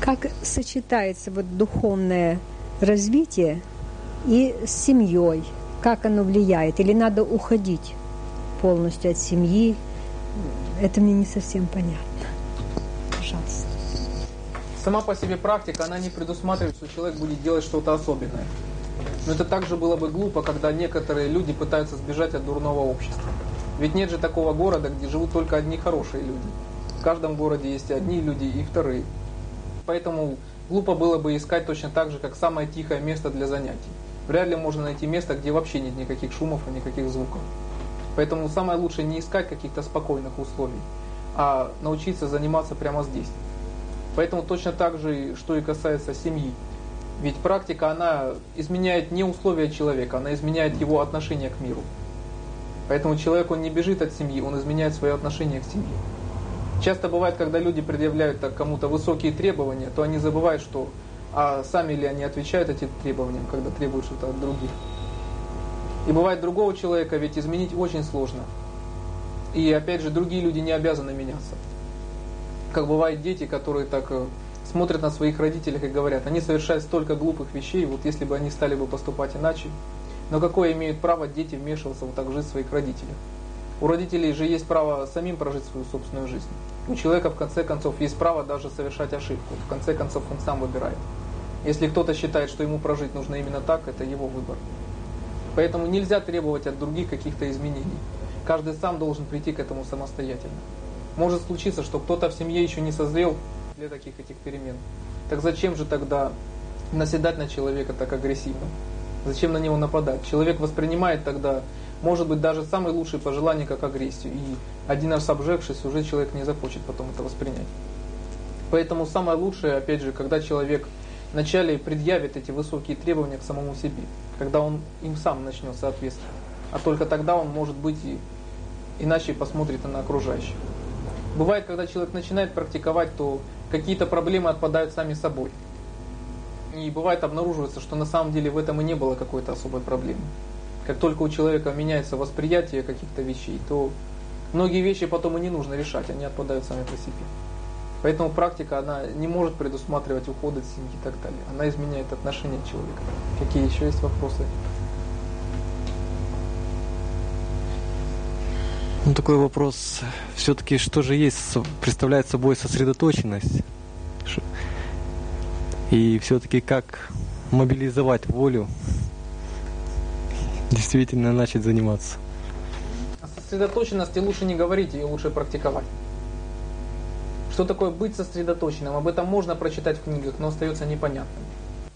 Как сочетается вот духовное развитие и с семьей? Как оно влияет? Или надо уходить полностью от семьи? Это мне не совсем понятно. Пожалуйста. Сама по себе практика, она не предусматривает, что человек будет делать что-то особенное. Но это также было бы глупо, когда некоторые люди пытаются сбежать от дурного общества. Ведь нет же такого города, где живут только одни хорошие люди. В каждом городе есть одни люди и вторые. Поэтому глупо было бы искать точно так же, как самое тихое место для занятий. Вряд ли можно найти место, где вообще нет никаких шумов и никаких звуков. Поэтому самое лучшее не искать каких-то спокойных условий, а научиться заниматься прямо здесь. Поэтому точно так же, что и касается семьи. Ведь практика, она изменяет не условия человека, она изменяет его отношение к миру. Поэтому человек, он не бежит от семьи, он изменяет свое отношение к семье. Часто бывает, когда люди предъявляют так кому-то высокие требования, то они забывают, что а сами ли они отвечают этим требованиям, когда требуют что-то от других. И бывает другого человека ведь изменить очень сложно. И опять же, другие люди не обязаны меняться. Как бывают дети, которые так э, смотрят на своих родителей и говорят, они совершают столько глупых вещей, вот если бы они стали бы поступать иначе. Но какое имеют право дети вмешиваться вот так в жизнь своих родителей? У родителей же есть право самим прожить свою собственную жизнь. У человека в конце концов есть право даже совершать ошибку. В конце концов он сам выбирает. Если кто-то считает, что ему прожить нужно именно так, это его выбор. Поэтому нельзя требовать от других каких-то изменений. Каждый сам должен прийти к этому самостоятельно. Может случиться, что кто-то в семье еще не созрел для таких этих перемен. Так зачем же тогда наседать на человека так агрессивно? Зачем на него нападать? Человек воспринимает тогда может быть даже самые лучшие пожелания как агрессию. И один раз обжегшись, уже человек не захочет потом это воспринять. Поэтому самое лучшее, опять же, когда человек вначале предъявит эти высокие требования к самому себе, когда он им сам начнет соответствовать. А только тогда он может быть и иначе посмотрит на окружающих. Бывает, когда человек начинает практиковать, то какие-то проблемы отпадают сами собой. И бывает обнаруживается, что на самом деле в этом и не было какой-то особой проблемы как только у человека меняется восприятие каких-то вещей, то многие вещи потом и не нужно решать, они отпадают сами по себе. Поэтому практика, она не может предусматривать уход от семьи и так далее. Она изменяет отношение человека. Какие еще есть вопросы? Ну, такой вопрос. Все-таки что же есть, представляет собой сосредоточенность? И все-таки как мобилизовать волю действительно начать заниматься. О сосредоточенности лучше не говорить, ее лучше практиковать. Что такое быть сосредоточенным? Об этом можно прочитать в книгах, но остается непонятным.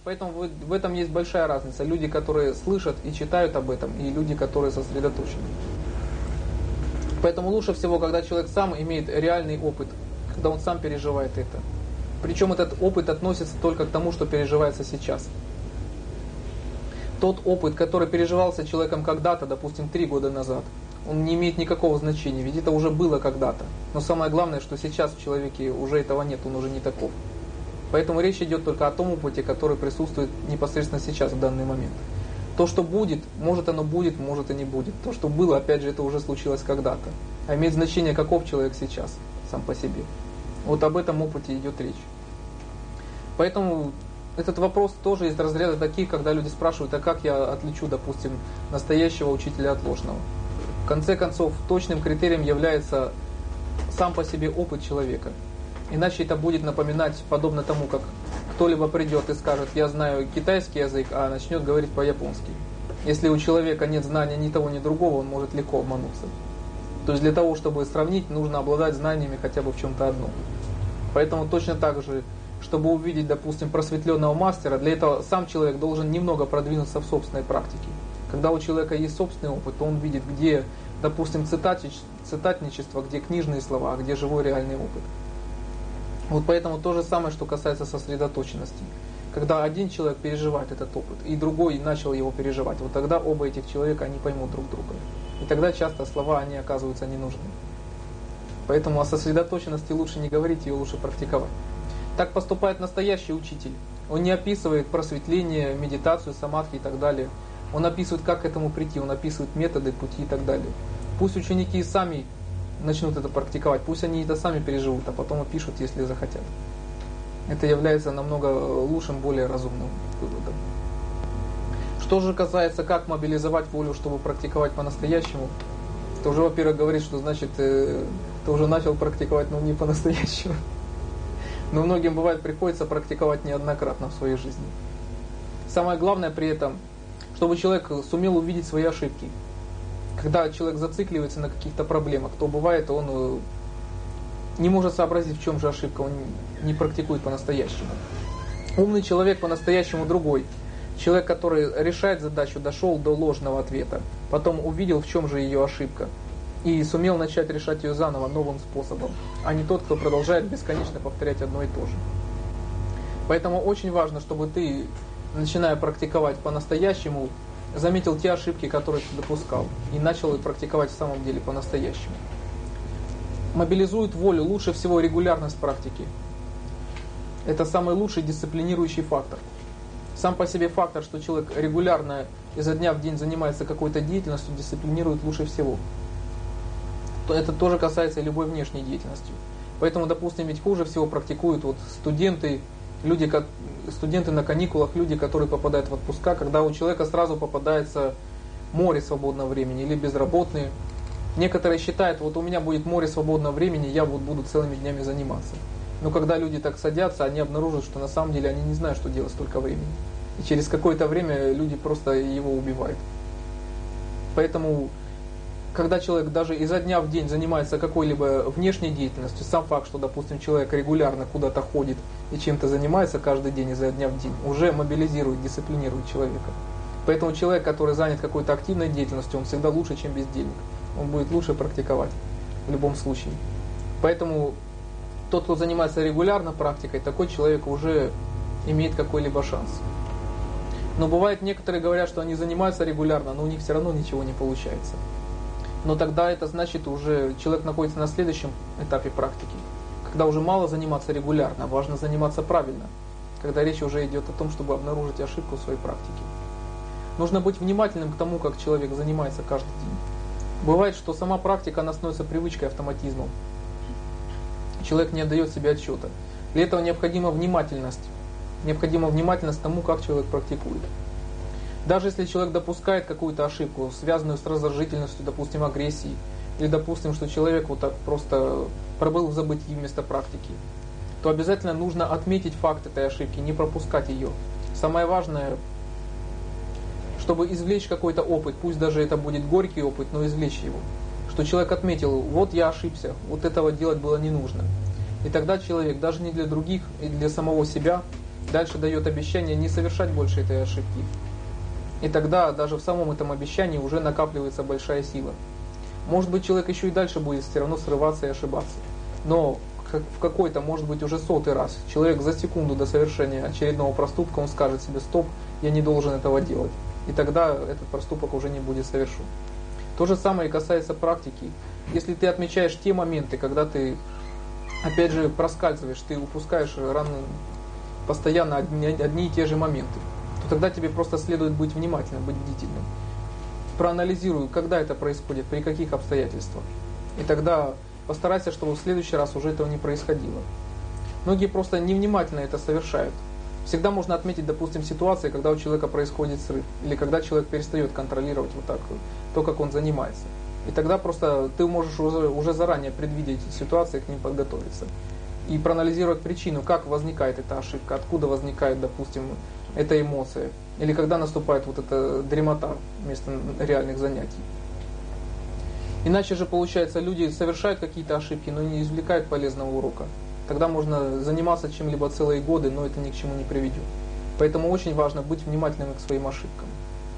Поэтому в этом есть большая разница. Люди, которые слышат и читают об этом, и люди, которые сосредоточены. Поэтому лучше всего, когда человек сам имеет реальный опыт, когда он сам переживает это. Причем этот опыт относится только к тому, что переживается сейчас тот опыт, который переживался человеком когда-то, допустим, три года назад, он не имеет никакого значения, ведь это уже было когда-то. Но самое главное, что сейчас в человеке уже этого нет, он уже не таков. Поэтому речь идет только о том опыте, который присутствует непосредственно сейчас, в данный момент. То, что будет, может оно будет, может и не будет. То, что было, опять же, это уже случилось когда-то. А имеет значение, каков человек сейчас, сам по себе. Вот об этом опыте идет речь. Поэтому этот вопрос тоже из разряда таких, когда люди спрашивают, а как я отличу, допустим, настоящего учителя от ложного. В конце концов, точным критерием является сам по себе опыт человека. Иначе это будет напоминать, подобно тому, как кто-либо придет и скажет, я знаю китайский язык, а начнет говорить по-японски. Если у человека нет знания ни того, ни другого, он может легко обмануться. То есть для того, чтобы сравнить, нужно обладать знаниями хотя бы в чем-то одном. Поэтому точно так же чтобы увидеть, допустим, просветленного мастера, для этого сам человек должен немного продвинуться в собственной практике. Когда у человека есть собственный опыт, то он видит, где, допустим, цитатничество, где книжные слова, а где живой реальный опыт. Вот поэтому то же самое, что касается сосредоточенности. Когда один человек переживает этот опыт, и другой начал его переживать, вот тогда оба этих человека, они поймут друг друга. И тогда часто слова, они оказываются не нужны. Поэтому о сосредоточенности лучше не говорить, ее лучше практиковать. Так поступает настоящий учитель. Он не описывает просветление, медитацию, самадхи и так далее. Он описывает, как к этому прийти, он описывает методы, пути и так далее. Пусть ученики сами начнут это практиковать, пусть они это сами переживут, а потом опишут, если захотят. Это является намного лучшим, более разумным выводом. Что же касается, как мобилизовать волю, чтобы практиковать по-настоящему, то уже, во-первых, говорит, что значит, э, ты уже начал практиковать, но не по-настоящему. Но многим бывает приходится практиковать неоднократно в своей жизни. Самое главное при этом, чтобы человек сумел увидеть свои ошибки. Когда человек зацикливается на каких-то проблемах, то бывает он э, не может сообразить, в чем же ошибка, он не практикует по-настоящему. Умный человек по-настоящему другой. Человек, который решает задачу, дошел до ложного ответа, потом увидел, в чем же ее ошибка, и сумел начать решать ее заново новым способом, а не тот, кто продолжает бесконечно повторять одно и то же. Поэтому очень важно, чтобы ты, начиная практиковать по-настоящему, заметил те ошибки, которые ты допускал, и начал их практиковать в самом деле по-настоящему. Мобилизует волю лучше всего регулярность практики. Это самый лучший дисциплинирующий фактор. Сам по себе фактор, что человек регулярно изо дня в день занимается какой-то деятельностью, дисциплинирует лучше всего. Это тоже касается любой внешней деятельности. Поэтому, допустим, ведь хуже всего практикуют вот студенты, люди, студенты на каникулах, люди, которые попадают в отпуска, когда у человека сразу попадается море свободного времени или безработные. Некоторые считают, вот у меня будет море свободного времени, я вот буду целыми днями заниматься. Но когда люди так садятся, они обнаружат, что на самом деле они не знают, что делать столько времени. И через какое-то время люди просто его убивают. Поэтому, когда человек даже изо дня в день занимается какой-либо внешней деятельностью, сам факт, что, допустим, человек регулярно куда-то ходит и чем-то занимается каждый день изо дня в день, уже мобилизирует, дисциплинирует человека. Поэтому человек, который занят какой-то активной деятельностью, он всегда лучше, чем бездельник. Он будет лучше практиковать в любом случае. Поэтому тот, кто занимается регулярно практикой, такой человек уже имеет какой-либо шанс. Но бывает, некоторые говорят, что они занимаются регулярно, но у них все равно ничего не получается. Но тогда это значит уже человек находится на следующем этапе практики. Когда уже мало заниматься регулярно, важно заниматься правильно. Когда речь уже идет о том, чтобы обнаружить ошибку в своей практике. Нужно быть внимательным к тому, как человек занимается каждый день. Бывает, что сама практика, она становится привычкой, автоматизмом человек не отдает себе отчета. Для этого необходима внимательность. Необходима внимательность тому, как человек практикует. Даже если человек допускает какую-то ошибку, связанную с раздражительностью, допустим, агрессией, или допустим, что человек вот так просто пробыл в забытии вместо практики, то обязательно нужно отметить факт этой ошибки, не пропускать ее. Самое важное, чтобы извлечь какой-то опыт, пусть даже это будет горький опыт, но извлечь его что человек отметил, вот я ошибся, вот этого делать было не нужно. И тогда человек, даже не для других, и для самого себя, дальше дает обещание не совершать больше этой ошибки. И тогда даже в самом этом обещании уже накапливается большая сила. Может быть, человек еще и дальше будет все равно срываться и ошибаться. Но в какой-то, может быть, уже сотый раз человек за секунду до совершения очередного проступка, он скажет себе, стоп, я не должен этого делать. И тогда этот проступок уже не будет совершен. То же самое и касается практики. Если ты отмечаешь те моменты, когда ты, опять же, проскальзываешь, ты упускаешь рано, постоянно одни, одни и те же моменты, то тогда тебе просто следует быть внимательным, быть бдительным. Проанализируй, когда это происходит, при каких обстоятельствах. И тогда постарайся, чтобы в следующий раз уже этого не происходило. Многие просто невнимательно это совершают. Всегда можно отметить, допустим, ситуации, когда у человека происходит срыв, или когда человек перестает контролировать вот так то, как он занимается. И тогда просто ты можешь уже, уже заранее предвидеть ситуации, к ним подготовиться. И проанализировать причину, как возникает эта ошибка, откуда возникает, допустим, эта эмоция. Или когда наступает вот эта дремота вместо реальных занятий. Иначе же, получается, люди совершают какие-то ошибки, но не извлекают полезного урока тогда можно заниматься чем-либо целые годы, но это ни к чему не приведет. Поэтому очень важно быть внимательным к своим ошибкам.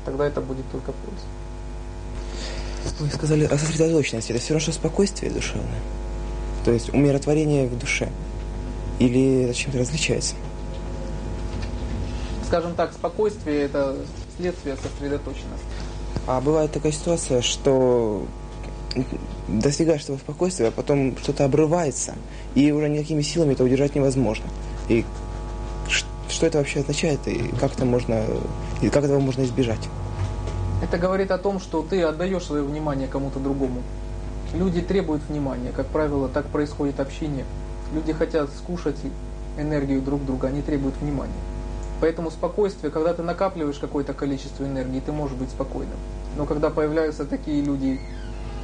Тогда это будет только польза. Вы сказали о сосредоточенности. Это все равно, что спокойствие душевное. То есть умиротворение в душе. Или это чем-то различается? Скажем так, спокойствие – это следствие сосредоточенности. А бывает такая ситуация, что достигаешь этого спокойствия, а потом что-то обрывается, и уже никакими силами это удержать невозможно. И что это вообще означает, и как это можно, и как этого можно избежать? Это говорит о том, что ты отдаешь свое внимание кому-то другому. Люди требуют внимания, как правило, так происходит общение. Люди хотят скушать энергию друг друга, они требуют внимания. Поэтому спокойствие, когда ты накапливаешь какое-то количество энергии, ты можешь быть спокойным. Но когда появляются такие люди,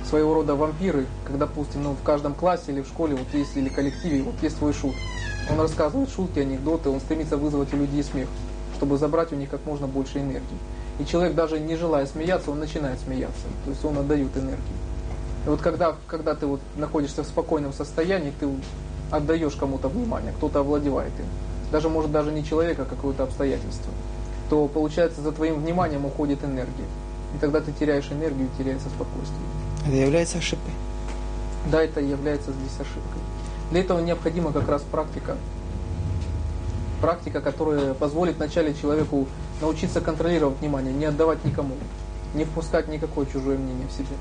своего рода вампиры, когда, допустим, ну, в каждом классе или в школе, вот есть или коллективе, вот есть свой шут. Он рассказывает шутки, анекдоты, он стремится вызвать у людей смех, чтобы забрать у них как можно больше энергии. И человек даже не желая смеяться, он начинает смеяться. То есть он отдает энергию. И вот когда, когда ты вот находишься в спокойном состоянии, ты отдаешь кому-то внимание, кто-то овладевает им. Даже может даже не человека, а какое-то обстоятельство. То получается за твоим вниманием уходит энергия. И тогда ты теряешь энергию, теряется спокойствие. Это является ошибкой. Да, это является здесь ошибкой. Для этого необходима как раз практика. Практика, которая позволит вначале человеку научиться контролировать внимание, не отдавать никому, не впускать никакое чужое мнение в себе.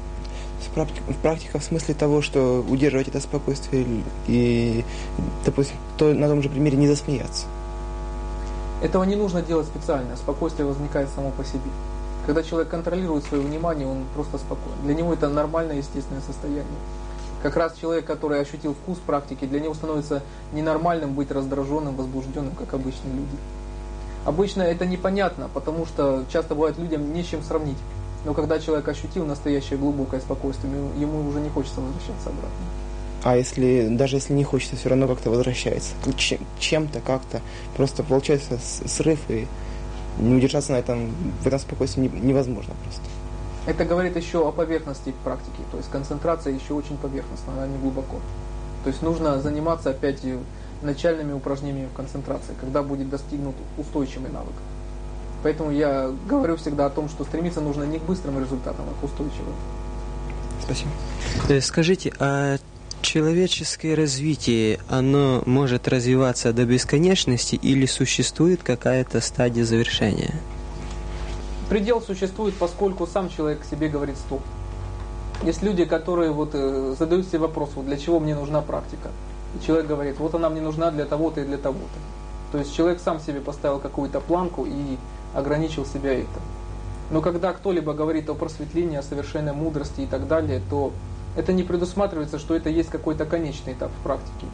В практика в смысле того, что удерживать это спокойствие и, допустим, то на том же примере не засмеяться. Этого не нужно делать специально, спокойствие возникает само по себе. Когда человек контролирует свое внимание, он просто спокоен. Для него это нормальное, естественное состояние. Как раз человек, который ощутил вкус практики, для него становится ненормальным быть раздраженным, возбужденным, как обычные люди. Обычно это непонятно, потому что часто бывает людям не с чем сравнить. Но когда человек ощутил настоящее глубокое спокойствие, ему уже не хочется возвращаться обратно. А если даже если не хочется, все равно как-то возвращается. Чем-то, как-то. Просто получается срыв и не удержаться на этом, в этом спокойствии невозможно просто. Это говорит еще о поверхности практики, то есть концентрация еще очень поверхностна, она не глубоко. То есть нужно заниматься опять начальными упражнениями в концентрации, когда будет достигнут устойчивый навык. Поэтому я говорю всегда о том, что стремиться нужно не к быстрым результатам, а к устойчивым. Спасибо. Э, скажите, а человеческое развитие, оно может развиваться до бесконечности или существует какая-то стадия завершения? Предел существует, поскольку сам человек к себе говорит «стоп». Есть люди, которые вот э, задают себе вопрос, вот для чего мне нужна практика. И человек говорит, вот она мне нужна для того-то и для того-то. То есть человек сам себе поставил какую-то планку и ограничил себя этим. Но когда кто-либо говорит о просветлении, о совершенной мудрости и так далее, то это не предусматривается, что это есть какой-то конечный этап в практике.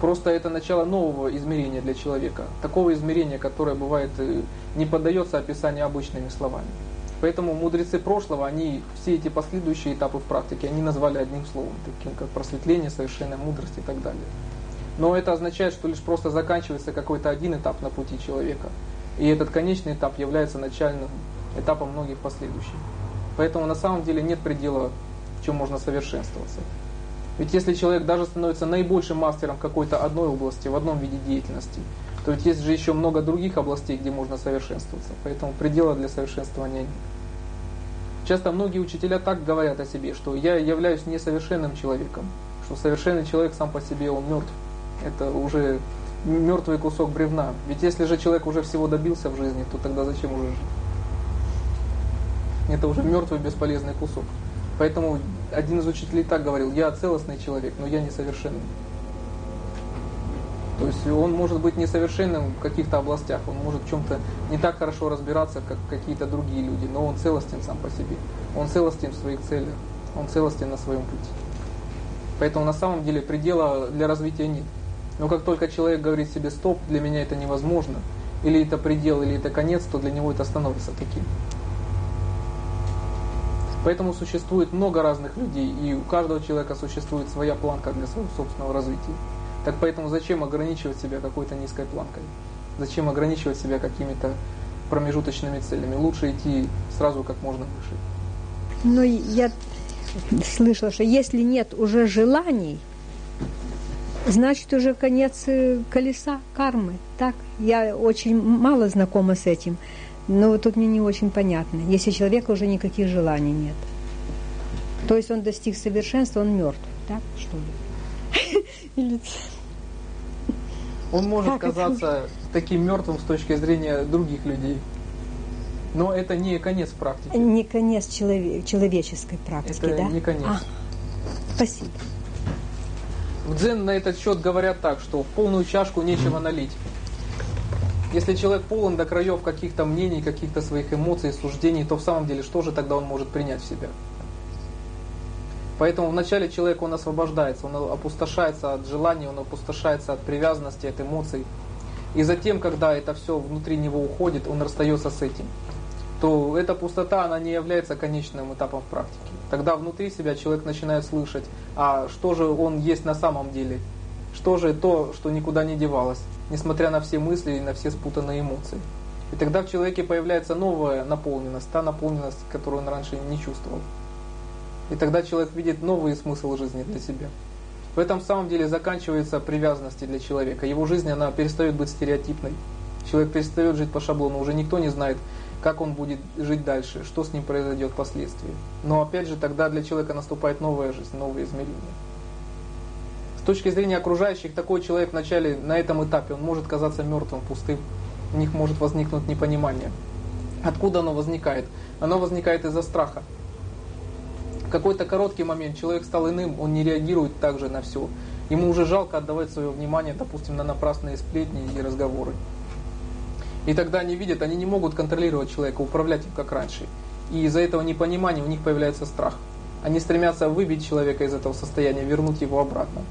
Просто это начало нового измерения для человека. Такого измерения, которое бывает э, не поддается описанию обычными словами. Поэтому мудрецы прошлого, они все эти последующие этапы в практике, они назвали одним словом, таким как просветление, совершенная мудрость и так далее. Но это означает, что лишь просто заканчивается какой-то один этап на пути человека. И этот конечный этап является начальным этапом многих последующих. Поэтому на самом деле нет предела чем можно совершенствоваться. Ведь если человек даже становится наибольшим мастером какой-то одной области, в одном виде деятельности, то ведь есть же еще много других областей, где можно совершенствоваться. Поэтому предела для совершенствования нет. Часто многие учителя так говорят о себе, что я являюсь несовершенным человеком, что совершенный человек сам по себе, он мертв. Это уже мертвый кусок бревна. Ведь если же человек уже всего добился в жизни, то тогда зачем уже жить? Это уже мертвый бесполезный кусок. Поэтому один из учителей так говорил, я целостный человек, но я несовершенный. То есть он может быть несовершенным в каких-то областях, он может в чем-то не так хорошо разбираться, как какие-то другие люди, но он целостен сам по себе. Он целостен в своих целях, он целостен на своем пути. Поэтому на самом деле предела для развития нет. Но как только человек говорит себе «стоп, для меня это невозможно», или это предел, или это конец, то для него это становится таким. Поэтому существует много разных людей, и у каждого человека существует своя планка для своего собственного развития. Так поэтому зачем ограничивать себя какой-то низкой планкой? Зачем ограничивать себя какими-то промежуточными целями? Лучше идти сразу как можно выше. Но я слышала, что если нет уже желаний, значит уже конец э, колеса кармы. Так, я очень мало знакома с этим. Но тут мне не очень понятно. Если человека уже никаких желаний нет. То есть он достиг совершенства, он мертв, так что ли? Или... Он может как казаться это? таким мертвым с точки зрения других людей. Но это не конец практики. Не конец человек, человеческой практики, это да? не конец. А, спасибо. В дзен на этот счет говорят так, что в полную чашку нечего налить. Если человек полон до краев каких-то мнений, каких-то своих эмоций, суждений, то в самом деле что же тогда он может принять в себя? Поэтому вначале человек, он освобождается, он опустошается от желаний, он опустошается от привязанности, от эмоций. И затем, когда это все внутри него уходит, он расстается с этим, то эта пустота, она не является конечным этапом в практике. Тогда внутри себя человек начинает слышать, а что же он есть на самом деле, что же то, что никуда не девалось, несмотря на все мысли и на все спутанные эмоции. И тогда в человеке появляется новая наполненность, та наполненность, которую он раньше не чувствовал. И тогда человек видит новый смысл жизни для себя. В этом самом деле заканчивается привязанности для человека. Его жизнь, она перестает быть стереотипной. Человек перестает жить по шаблону. Уже никто не знает, как он будет жить дальше, что с ним произойдет впоследствии. Но опять же, тогда для человека наступает новая жизнь, новые измерения. С точки зрения окружающих, такой человек вначале, на этом этапе, он может казаться мертвым, пустым. У них может возникнуть непонимание. Откуда оно возникает? Оно возникает из-за страха какой-то короткий момент человек стал иным, он не реагирует так же на все. Ему уже жалко отдавать свое внимание, допустим, на напрасные сплетни и разговоры. И тогда они видят, они не могут контролировать человека, управлять им как раньше. И из-за этого непонимания у них появляется страх. Они стремятся выбить человека из этого состояния, вернуть его обратно.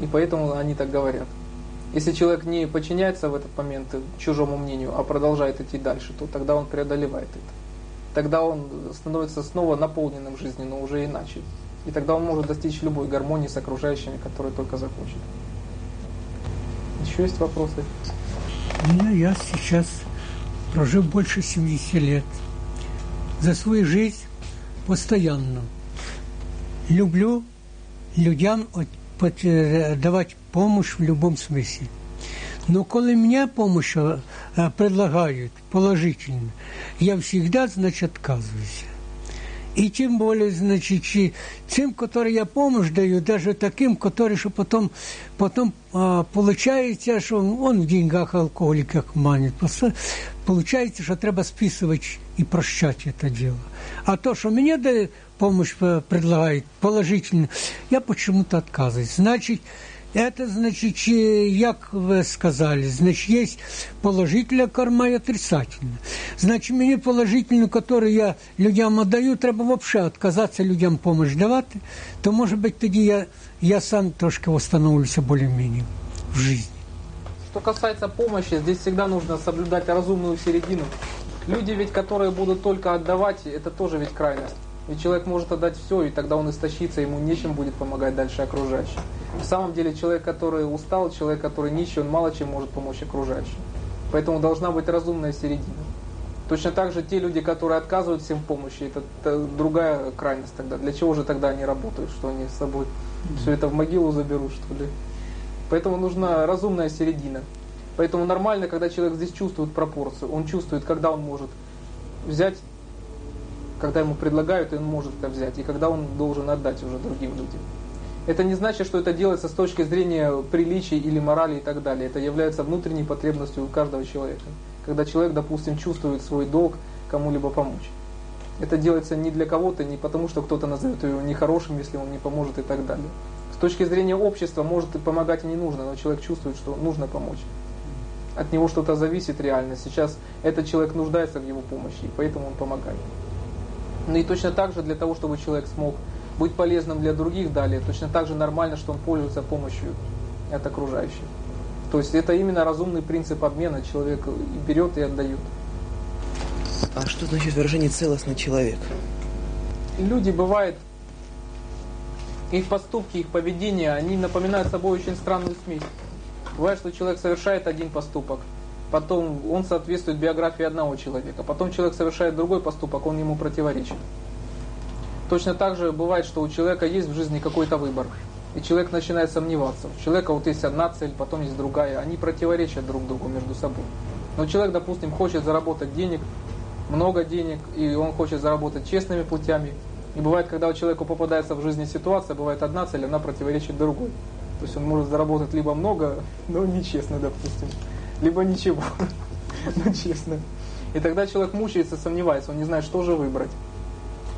И поэтому они так говорят. Если человек не подчиняется в этот момент чужому мнению, а продолжает идти дальше, то тогда он преодолевает это тогда он становится снова наполненным жизнью, но уже иначе. И тогда он может достичь любой гармонии с окружающими, которую только захочет. Еще есть вопросы? Ну, я сейчас прожил больше 70 лет. За свою жизнь постоянно люблю людям э, давать помощь в любом смысле. Но коли мне помощь э, предлагают положительно, я всегда, значит, отказываюсь. И тем более, значит, тем, которые я помощь даю, даже таким, которые что потом, потом а, получается, что он, в деньгах алкоголик, как манит. Получается, что треба списывать и прощать это дело. А то, что мне дают помощь предлагает положительно, я почему-то отказываюсь. Значит, это значит, как вы сказали, значит, есть положительная карма и отрицательная. Значит, мне положительную, которую я людям отдаю, треба вообще отказаться людям помощь давать, то, может быть, тогда я, я сам трошки восстановлюся более-менее в жизни. Что касается помощи, здесь всегда нужно соблюдать разумную середину. Люди ведь, которые будут только отдавать, это тоже ведь крайность. И человек может отдать все, и тогда он истощится, ему нечем будет помогать дальше окружающим. На самом деле человек, который устал, человек, который нищий, он мало чем может помочь окружающим. Поэтому должна быть разумная середина. Точно так же те люди, которые отказывают всем в помощи, это, это другая крайность тогда. Для чего же тогда они работают, что они с собой все это в могилу заберут, что ли? Поэтому нужна разумная середина. Поэтому нормально, когда человек здесь чувствует пропорцию, он чувствует, когда он может взять когда ему предлагают, он может это взять, и когда он должен отдать уже другим людям. Это не значит, что это делается с точки зрения приличий или морали и так далее. Это является внутренней потребностью у каждого человека. Когда человек, допустим, чувствует свой долг кому-либо помочь. Это делается не для кого-то, не потому, что кто-то назовет его нехорошим, если он не поможет и так далее. С точки зрения общества, может и помогать и не нужно, но человек чувствует, что нужно помочь. От него что-то зависит реально. Сейчас этот человек нуждается в его помощи, и поэтому он помогает. Ну и точно так же для того, чтобы человек смог быть полезным для других далее, точно так же нормально, что он пользуется помощью от окружающих. То есть это именно разумный принцип обмена. Человек и берет и отдает. А что значит выражение целостный человек? Люди бывают, их поступки, их поведение, они напоминают собой очень странную смесь. Бывает, что человек совершает один поступок, потом он соответствует биографии одного человека, потом человек совершает другой поступок, он ему противоречит. Точно так же бывает, что у человека есть в жизни какой-то выбор, и человек начинает сомневаться. У человека вот есть одна цель, потом есть другая, они противоречат друг другу между собой. Но человек, допустим, хочет заработать денег, много денег, и он хочет заработать честными путями. И бывает, когда у человека попадается в жизни ситуация, бывает одна цель, она противоречит другой. То есть он может заработать либо много, но нечестно, допустим либо ничего. ну, честно. И тогда человек мучается, сомневается, он не знает, что же выбрать.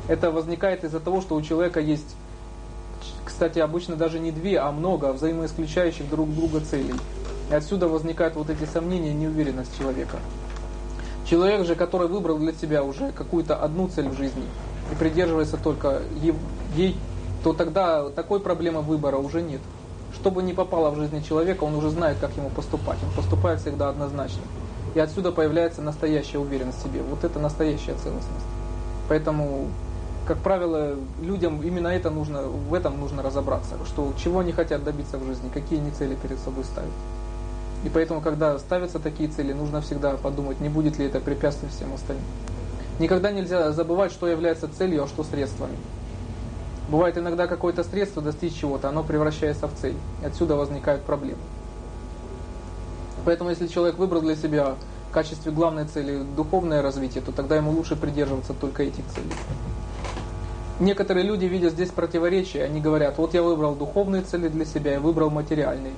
Это возникает из-за того, что у человека есть, кстати, обычно даже не две, а много взаимоисключающих друг друга целей. И отсюда возникают вот эти сомнения и неуверенность человека. Человек же, который выбрал для себя уже какую-то одну цель в жизни и придерживается только ей, то тогда такой проблемы выбора уже нет. Что бы ни попало в жизни человека, он уже знает, как ему поступать. Он поступает всегда однозначно. И отсюда появляется настоящая уверенность в себе. Вот это настоящая целостность. Поэтому, как правило, людям именно это нужно, в этом нужно разобраться, что чего они хотят добиться в жизни, какие они цели перед собой ставят. И поэтому, когда ставятся такие цели, нужно всегда подумать, не будет ли это препятствием всем остальным. Никогда нельзя забывать, что является целью, а что средствами. Бывает иногда какое-то средство достичь чего-то, оно превращается в цель. И отсюда возникают проблемы. Поэтому если человек выбрал для себя в качестве главной цели духовное развитие, то тогда ему лучше придерживаться только этих целей. Некоторые люди видят здесь противоречия, они говорят, вот я выбрал духовные цели для себя и выбрал материальные.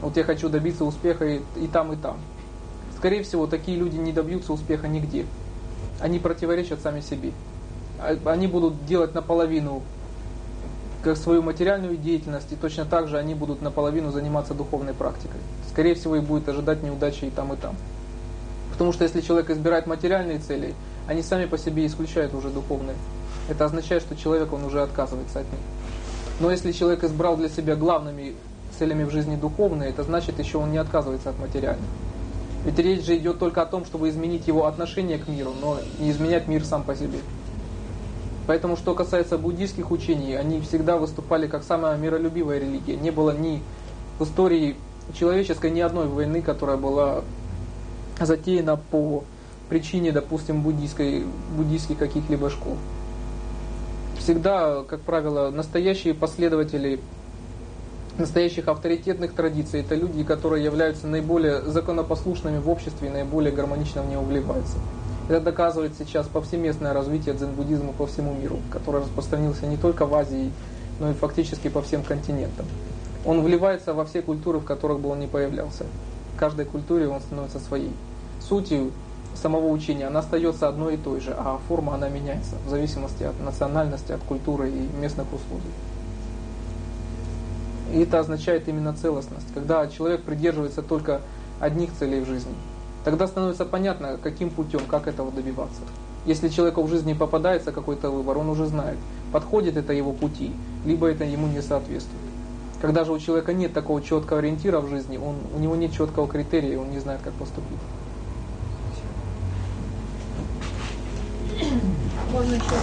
Вот я хочу добиться успеха и, и там, и там. Скорее всего, такие люди не добьются успеха нигде. Они противоречат сами себе. А, они будут делать наполовину как свою материальную деятельность, и точно так же они будут наполовину заниматься духовной практикой. Скорее всего, и будет ожидать неудачи и там, и там. Потому что если человек избирает материальные цели, они сами по себе исключают уже духовные. Это означает, что человек, он уже отказывается от них. Но если человек избрал для себя главными целями в жизни духовные, это значит еще он не отказывается от материальных. Ведь речь же идет только о том, чтобы изменить его отношение к миру, но не изменять мир сам по себе. Поэтому, что касается буддийских учений, они всегда выступали как самая миролюбивая религия. Не было ни в истории человеческой ни одной войны, которая была затеяна по причине, допустим, буддийской, буддийских каких-либо школ. Всегда, как правило, настоящие последователи настоящих авторитетных традиций это люди, которые являются наиболее законопослушными в обществе и наиболее гармонично в него вливаются. Это доказывает сейчас повсеместное развитие дзен-буддизма по всему миру, который распространился не только в Азии, но и фактически по всем континентам. Он вливается во все культуры, в которых бы он ни появлялся. В каждой культуре он становится своей. Сутью самого учения она остается одной и той же, а форма она меняется в зависимости от национальности, от культуры и местных условий. И это означает именно целостность. Когда человек придерживается только одних целей в жизни, тогда становится понятно, каким путем, как этого добиваться. Если человеку в жизни попадается какой-то выбор, он уже знает, подходит это его пути, либо это ему не соответствует. Когда же у человека нет такого четкого ориентира в жизни, он, у него нет четкого критерия, он не знает, как поступить. Можно еще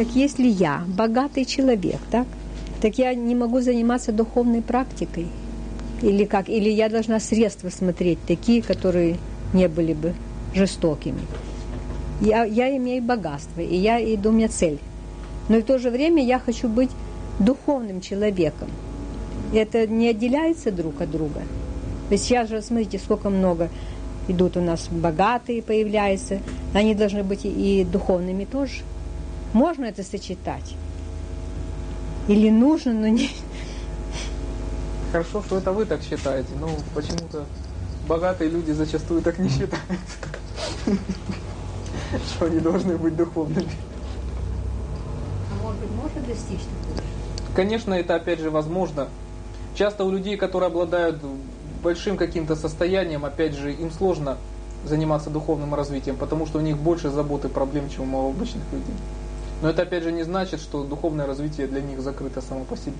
так если я богатый человек, так, так я не могу заниматься духовной практикой. Или как? Или я должна средства смотреть, такие, которые не были бы жестокими. Я, я имею богатство, и я иду, у меня цель. Но и в то же время я хочу быть духовным человеком. Это не отделяется друг от друга. Есть сейчас же, смотрите, сколько много идут у нас богатые появляются. Они должны быть и духовными тоже. Можно это сочетать? Или нужно, но не... Хорошо, что это вы так считаете, но почему-то богатые люди зачастую так не считают. Что они должны быть духовными. А может быть, можно достичь такого? Конечно, это опять же возможно. Часто у людей, которые обладают большим каким-то состоянием, опять же, им сложно заниматься духовным развитием, потому что у них больше забот и проблем, чем у обычных людей. Но это опять же не значит, что духовное развитие для них закрыто само по себе.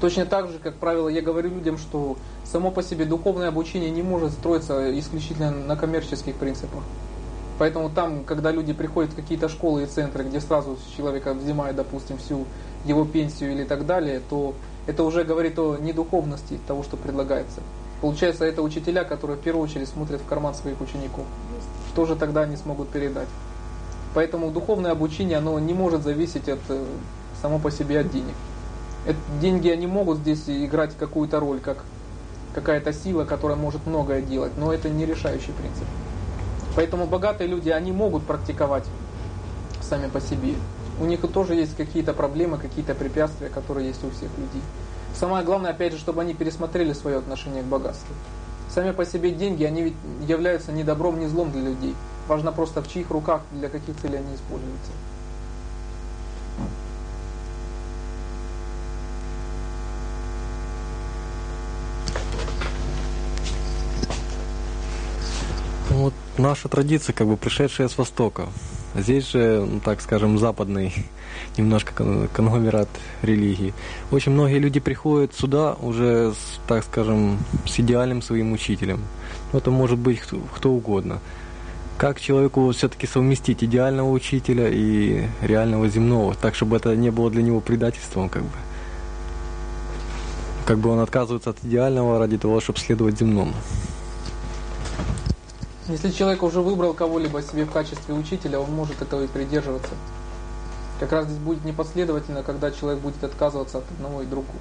Точно так же, как правило, я говорю людям, что само по себе духовное обучение не может строиться исключительно на коммерческих принципах. Поэтому там, когда люди приходят в какие-то школы и центры, где сразу человека взимают, допустим, всю его пенсию или так далее, то это уже говорит о недуховности того, что предлагается. Получается, это учителя, которые в первую очередь смотрят в карман своих учеников. Что же тогда они смогут передать? Поэтому духовное обучение, оно не может зависеть от, э, само по себе от денег. Это, деньги, они могут здесь играть какую-то роль, как какая-то сила, которая может многое делать, но это не решающий принцип. Поэтому богатые люди, они могут практиковать сами по себе. У них тоже есть какие-то проблемы, какие-то препятствия, которые есть у всех людей. Самое главное, опять же, чтобы они пересмотрели свое отношение к богатству. Сами по себе деньги, они ведь являются ни добром, ни злом для людей. Важно просто в чьих руках, для каких целей они используются. Ну, вот наша традиция, как бы пришедшая с Востока, Здесь же, ну, так скажем, западный немножко кон- конгломерат религии. Очень многие люди приходят сюда уже, с, так скажем, с идеальным своим учителем. Ну, Это может быть кто, кто угодно. Как человеку все-таки совместить идеального учителя и реального земного, так чтобы это не было для него предательством, как бы. Как бы он отказывается от идеального ради того, чтобы следовать земному. Если человек уже выбрал кого-либо себе в качестве учителя, он может этого и придерживаться. Как раз здесь будет непоследовательно, когда человек будет отказываться от одного и другого.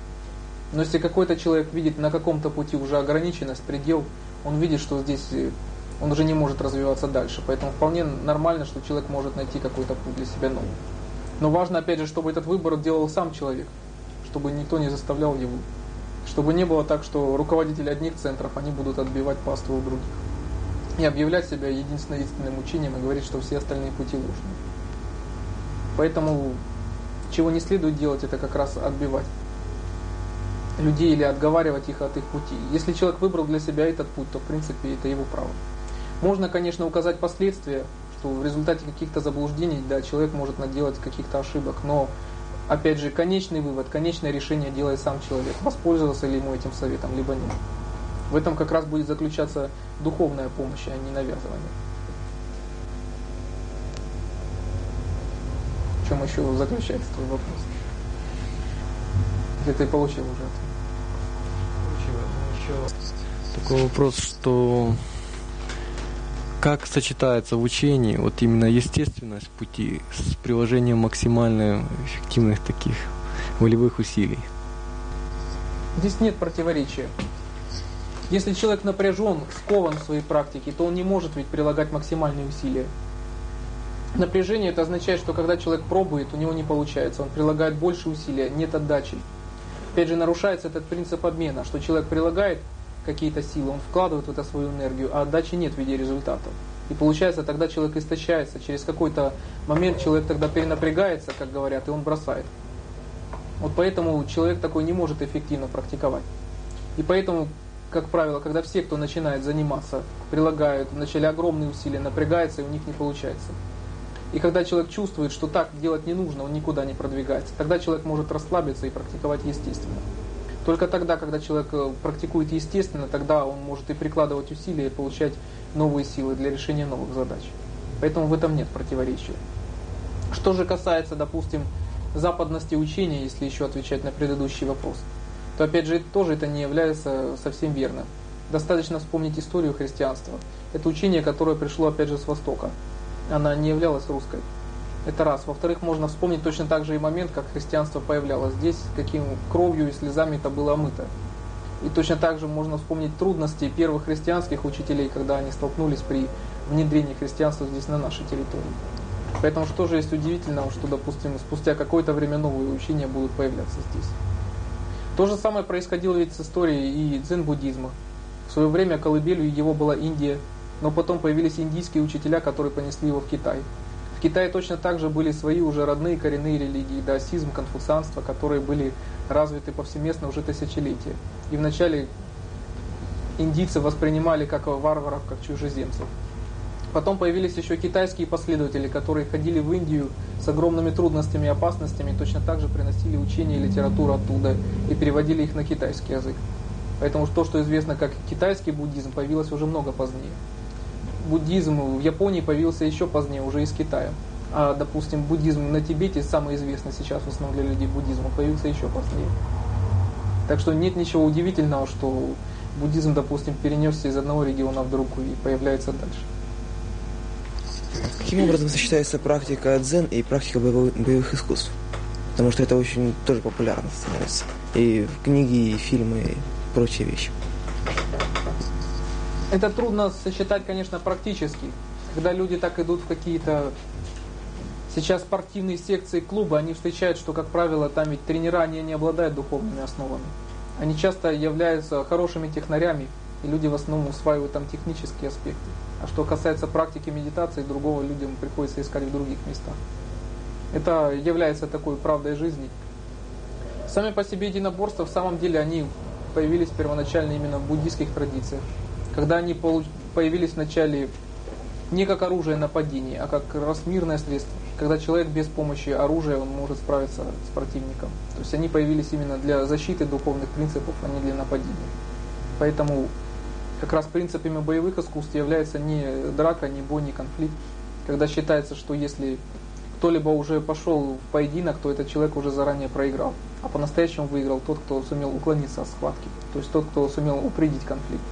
Но если какой-то человек видит на каком-то пути уже ограниченность, предел, он видит, что здесь э, он уже не может развиваться дальше. Поэтому вполне нормально, что человек может найти какой-то путь для себя новый. Но важно, опять же, чтобы этот выбор делал сам человек, чтобы никто не заставлял его. Чтобы не было так, что руководители одних центров, они будут отбивать паству у других. И объявлять себя единственным истинным учением и говорить, что все остальные пути ложные. Поэтому, чего не следует делать, это как раз отбивать людей или отговаривать их от их пути. Если человек выбрал для себя этот путь, то в принципе это его право. Можно, конечно, указать последствия, что в результате каких-то заблуждений, да, человек может наделать каких-то ошибок, но опять же, конечный вывод, конечное решение делает сам человек, воспользовался ли ему этим советом, либо нет. В этом как раз будет заключаться духовная помощь, а не навязывание. В чем еще заключается твой вопрос? Или ты получил уже ответ? Такой вопрос, что как сочетается в учении вот именно естественность пути с приложением максимально эффективных таких волевых усилий? Здесь нет противоречия. Если человек напряжен, скован в своей практике, то он не может ведь прилагать максимальные усилия. Напряжение это означает, что когда человек пробует, у него не получается, он прилагает больше усилия, нет отдачи. Опять же, нарушается этот принцип обмена, что человек прилагает какие-то силы, он вкладывает в это свою энергию, а отдачи нет в виде результатов. И получается, тогда человек истощается, через какой-то момент человек тогда перенапрягается, как говорят, и он бросает. Вот поэтому человек такой не может эффективно практиковать. И поэтому, как правило, когда все, кто начинает заниматься, прилагают вначале огромные усилия, напрягается, и у них не получается. И когда человек чувствует, что так делать не нужно, он никуда не продвигается, тогда человек может расслабиться и практиковать естественно. Только тогда, когда человек э, практикует естественно, тогда он может и прикладывать усилия, и получать новые силы для решения новых задач. Поэтому в этом нет противоречия. Что же касается, допустим, западности учения, если еще отвечать на предыдущий вопрос, то опять же тоже это не является совсем верным. Достаточно вспомнить историю христианства. Это учение, которое пришло опять же с Востока. Она не являлась русской. Это раз. Во-вторых, можно вспомнить точно так же и момент, как христианство появлялось здесь, каким кровью и слезами это было омыто. И точно так же можно вспомнить трудности первых христианских учителей, когда они столкнулись при внедрении христианства здесь на нашей территории. Поэтому что же есть удивительного, что, допустим, спустя какое-то время новые учения будут появляться здесь. То же самое происходило ведь с историей и дзен-буддизма. В свое время колыбелью его была Индия, но потом появились индийские учителя, которые понесли его в Китай. В Китае точно так же были свои уже родные коренные религии, даосизм, конфуцианство, которые были развиты повсеместно уже тысячелетия. И вначале индийцы воспринимали как варваров, как чужеземцев. Потом появились еще китайские последователи, которые ходили в Индию с огромными трудностями и опасностями, и точно так же приносили учения и литературу оттуда и переводили их на китайский язык. Поэтому то, что известно как китайский буддизм, появилось уже много позднее. Буддизм в Японии появился еще позднее, уже из Китая. А, допустим, буддизм на Тибете, самый известный сейчас в основном для людей буддизм, появился еще позднее. Так что нет ничего удивительного, что буддизм, допустим, перенесся из одного региона в другой и появляется дальше. Каким образом сочетается практика дзен и практика боевых, искусств? Потому что это очень тоже популярно становится. И в книги, и фильмы, и прочие вещи. Это трудно сочетать, конечно, практически. Когда люди так идут в какие-то сейчас спортивные секции клуба, они встречают, что, как правило, там ведь тренера они не обладают духовными основами. Они часто являются хорошими технарями, и люди в основном усваивают там технические аспекты. А что касается практики медитации, другого людям приходится искать в других местах. Это является такой правдой жизни. Сами по себе единоборства, в самом деле, они появились первоначально именно в буддийских традициях. Когда они появились в начале не как оружие нападения, а как раз мирное средство. Когда человек без помощи оружия, он может справиться с противником. То есть они появились именно для защиты духовных принципов, а не для нападения. Поэтому как раз принципами боевых искусств является не драка, не бой, не конфликт. Когда считается, что если кто-либо уже пошел в поединок, то этот человек уже заранее проиграл. А по-настоящему выиграл тот, кто сумел уклониться от схватки. То есть тот, кто сумел упредить конфликт.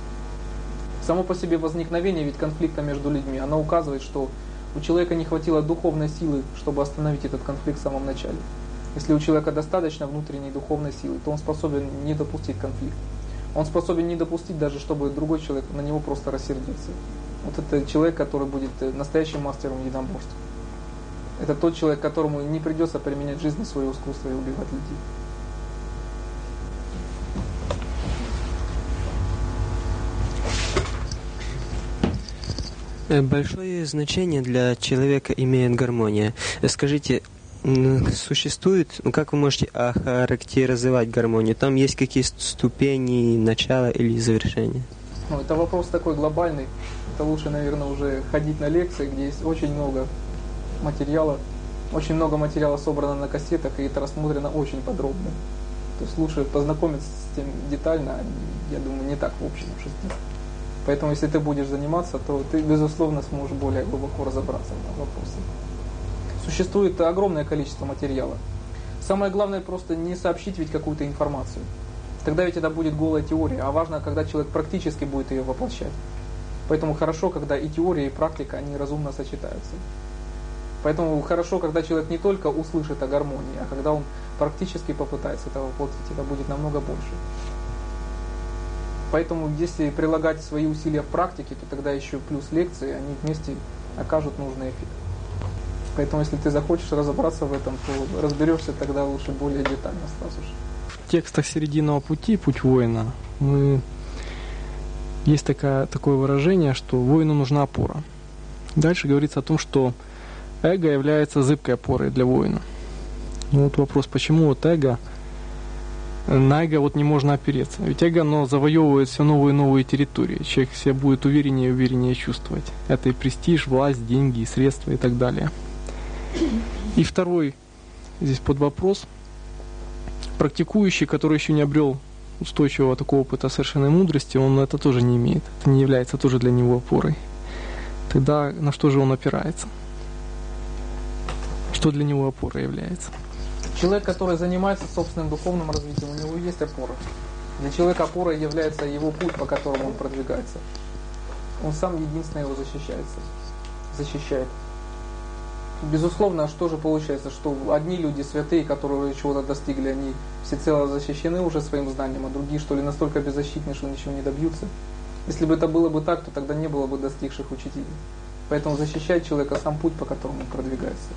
Само по себе возникновение ведь конфликта между людьми, оно указывает, что у человека не хватило духовной силы, чтобы остановить этот конфликт в самом начале. Если у человека достаточно внутренней духовной силы, то он способен не допустить конфликт. Он способен не допустить даже, чтобы другой человек на него просто рассердился. Вот это человек, который будет э, настоящим мастером единоборств. Это тот человек, которому не придется применять в жизни свое искусство и убивать людей. Э, Большое значение для человека имеет гармония. Э, Скажите, существует, ну как вы можете охарактеризовать гармонию? Там есть какие ступени начала или завершения? Ну, это вопрос такой глобальный. Это лучше, наверное, уже ходить на лекции, где есть очень много материала. Очень много материала собрано на кассетах, и это рассмотрено очень подробно. То есть лучше познакомиться с тем детально, а я думаю, не так в общем обществе. Поэтому, если ты будешь заниматься, то ты, безусловно, сможешь более глубоко разобраться в вопросе. Существует огромное количество материала. Самое главное просто не сообщить ведь какую-то информацию. Тогда ведь это будет голая теория, а важно, когда человек практически будет ее воплощать. Поэтому хорошо, когда и теория, и практика, они разумно сочетаются. Поэтому хорошо, когда человек не только услышит о гармонии, а когда он практически попытается это воплотить, это будет намного больше. Поэтому если прилагать свои усилия в практике, то тогда еще плюс лекции, они вместе окажут нужный эффект. Поэтому если ты захочешь разобраться в этом, то разберешься тогда лучше более детально сразу же. В текстах серединного пути, путь воина, мы... есть такая, такое выражение, что воину нужна опора. Дальше говорится о том, что эго является зыбкой опорой для воина. Ну вот вопрос, почему вот эго, на эго вот не можно опереться? Ведь эго, оно завоевывает все новые и новые территории. Человек себя будет увереннее и увереннее чувствовать. Это и престиж, власть, деньги, средства и так далее. И второй здесь под вопрос. Практикующий, который еще не обрел устойчивого такого опыта совершенной мудрости, он это тоже не имеет. Это не является тоже для него опорой. Тогда на что же он опирается? Что для него опорой является? Человек, который занимается собственным духовным развитием, у него есть опора. Для человека опорой является его путь, по которому он продвигается. Он сам единственно его защищается, защищает. Безусловно, что же получается, что одни люди святые, которые чего-то достигли, они всецело защищены уже своим знанием, а другие, что ли, настолько беззащитны, что ничего не добьются. Если бы это было бы так, то тогда не было бы достигших учителей. Поэтому защищает человека сам путь, по которому он продвигается.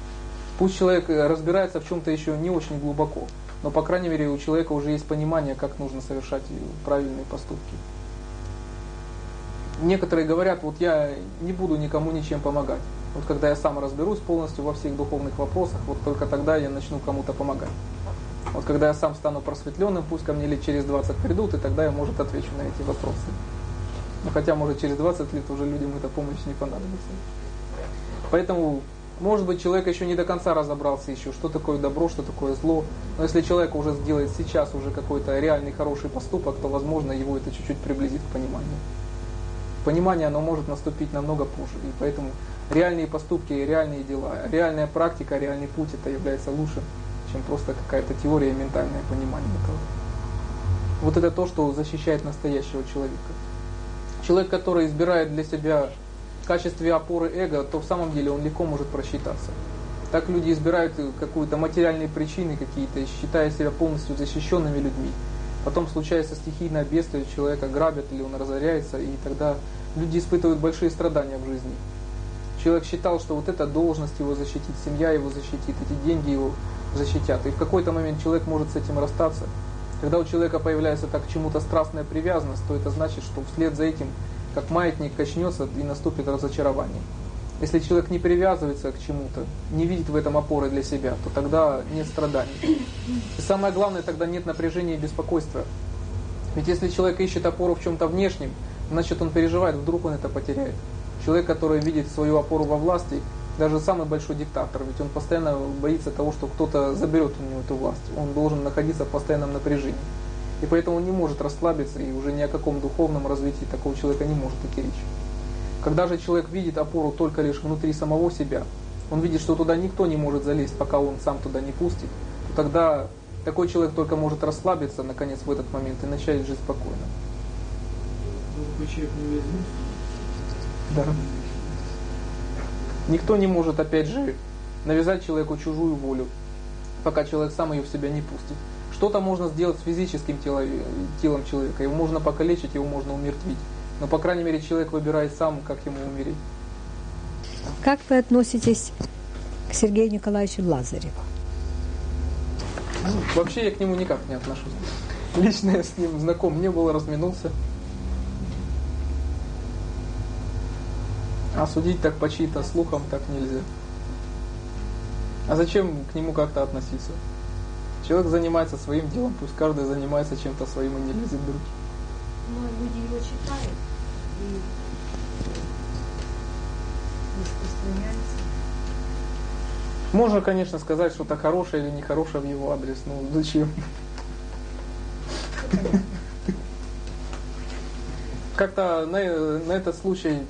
Пусть человек разбирается в чем-то еще не очень глубоко, но, по крайней мере, у человека уже есть понимание, как нужно совершать правильные поступки. Некоторые говорят, вот я не буду никому ничем помогать. Вот когда я сам разберусь полностью во всех духовных вопросах, вот только тогда я начну кому-то помогать. Вот когда я сам стану просветленным, пусть ко мне лет через 20 придут, и тогда я, может, отвечу на эти вопросы. Ну, хотя, может, через 20 лет уже людям эта помощь не понадобится. Поэтому, может быть, человек еще не до конца разобрался еще, что такое добро, что такое зло. Но если человек уже сделает сейчас уже какой-то реальный хороший поступок, то, возможно, его это чуть-чуть приблизит к пониманию. Понимание, оно может наступить намного позже. И поэтому реальные поступки, реальные дела, реальная практика, реальный путь, это является лучше, чем просто какая-то теория и ментальное понимание этого. Вот это то, что защищает настоящего человека. Человек, который избирает для себя в качестве опоры эго, то в самом деле он легко может просчитаться. Так люди избирают какую-то материальные причины какие-то, считая себя полностью защищенными людьми. Потом случается стихийное бедствие, человека грабят или он разоряется, и тогда люди испытывают большие страдания в жизни. Человек считал, что вот эта должность его защитит, семья его защитит, эти деньги его защитят. И в какой-то момент человек может с этим расстаться. Когда у человека появляется так к чему-то страстная привязанность, то это значит, что вслед за этим, как маятник качнется и наступит разочарование. Если человек не привязывается к чему-то, не видит в этом опоры для себя, то тогда нет страданий. И самое главное, тогда нет напряжения и беспокойства. Ведь если человек ищет опору в чем-то внешнем, значит он переживает, вдруг он это потеряет. Человек, который видит свою опору во власти, даже самый большой диктатор, ведь он постоянно боится того, что кто-то заберет у него эту власть. Он должен находиться в постоянном напряжении. И поэтому он не может расслабиться, и уже ни о каком духовном развитии такого человека не может идти речь. Когда же человек видит опору только лишь внутри самого себя, он видит, что туда никто не может залезть, пока он сам туда не пустит, то тогда такой человек только может расслабиться, наконец, в этот момент и начать жить спокойно. Да. Никто не может, опять же, навязать человеку чужую волю, пока человек сам ее в себя не пустит. Что-то можно сделать с физическим телом, телом человека, его можно покалечить, его можно умертвить. Но, по крайней мере, человек выбирает сам, как ему умереть. Как вы относитесь к Сергею Николаевичу Лазареву? Ну, вообще я к нему никак не отношусь. Лично я с ним знаком не был, разминулся. А судить так по чьи-то слухам так нельзя. А зачем к нему как-то относиться? Человек занимается своим делом, пусть каждый занимается чем-то своим и не лезет в руки. Но люди его читают и распространяются. Можно, конечно, сказать что-то хорошее или нехорошее в его адрес, но зачем? Как-то на, на этот случай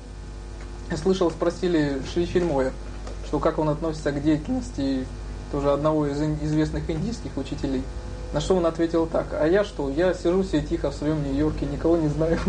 я слышал, спросили Шри что как он относится к деятельности тоже одного из известных индийских учителей. На что он ответил так, а я что, я сижу себе тихо в своем Нью-Йорке, никого не знаю.